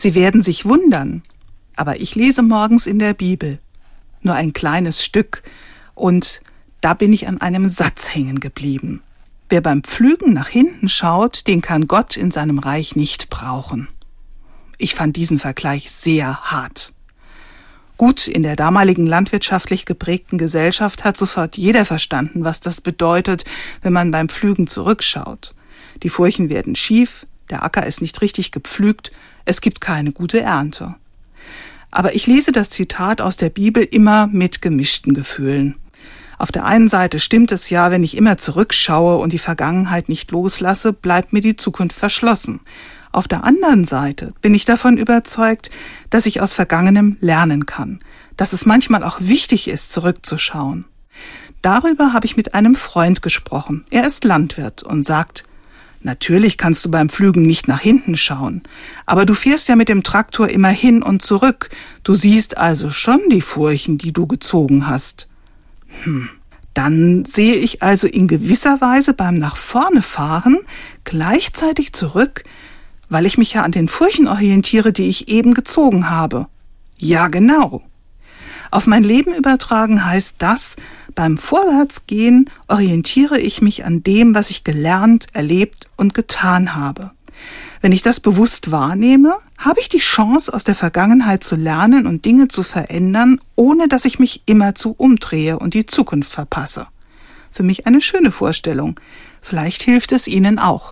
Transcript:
Sie werden sich wundern, aber ich lese morgens in der Bibel nur ein kleines Stück und da bin ich an einem Satz hängen geblieben. Wer beim Pflügen nach hinten schaut, den kann Gott in seinem Reich nicht brauchen. Ich fand diesen Vergleich sehr hart. Gut, in der damaligen landwirtschaftlich geprägten Gesellschaft hat sofort jeder verstanden, was das bedeutet, wenn man beim Pflügen zurückschaut. Die Furchen werden schief, der Acker ist nicht richtig gepflügt, es gibt keine gute Ernte. Aber ich lese das Zitat aus der Bibel immer mit gemischten Gefühlen. Auf der einen Seite stimmt es ja, wenn ich immer zurückschaue und die Vergangenheit nicht loslasse, bleibt mir die Zukunft verschlossen. Auf der anderen Seite bin ich davon überzeugt, dass ich aus Vergangenem lernen kann, dass es manchmal auch wichtig ist, zurückzuschauen. Darüber habe ich mit einem Freund gesprochen. Er ist Landwirt und sagt, Natürlich kannst du beim Pflügen nicht nach hinten schauen, aber du fährst ja mit dem Traktor immer hin und zurück. Du siehst also schon die Furchen, die du gezogen hast. Hm. Dann sehe ich also in gewisser Weise beim nach vorne fahren gleichzeitig zurück, weil ich mich ja an den Furchen orientiere, die ich eben gezogen habe. Ja, genau. Auf mein Leben übertragen heißt das, beim Vorwärtsgehen orientiere ich mich an dem, was ich gelernt, erlebt und getan habe. Wenn ich das bewusst wahrnehme, habe ich die Chance, aus der Vergangenheit zu lernen und Dinge zu verändern, ohne dass ich mich immerzu umdrehe und die Zukunft verpasse. Für mich eine schöne Vorstellung. Vielleicht hilft es Ihnen auch.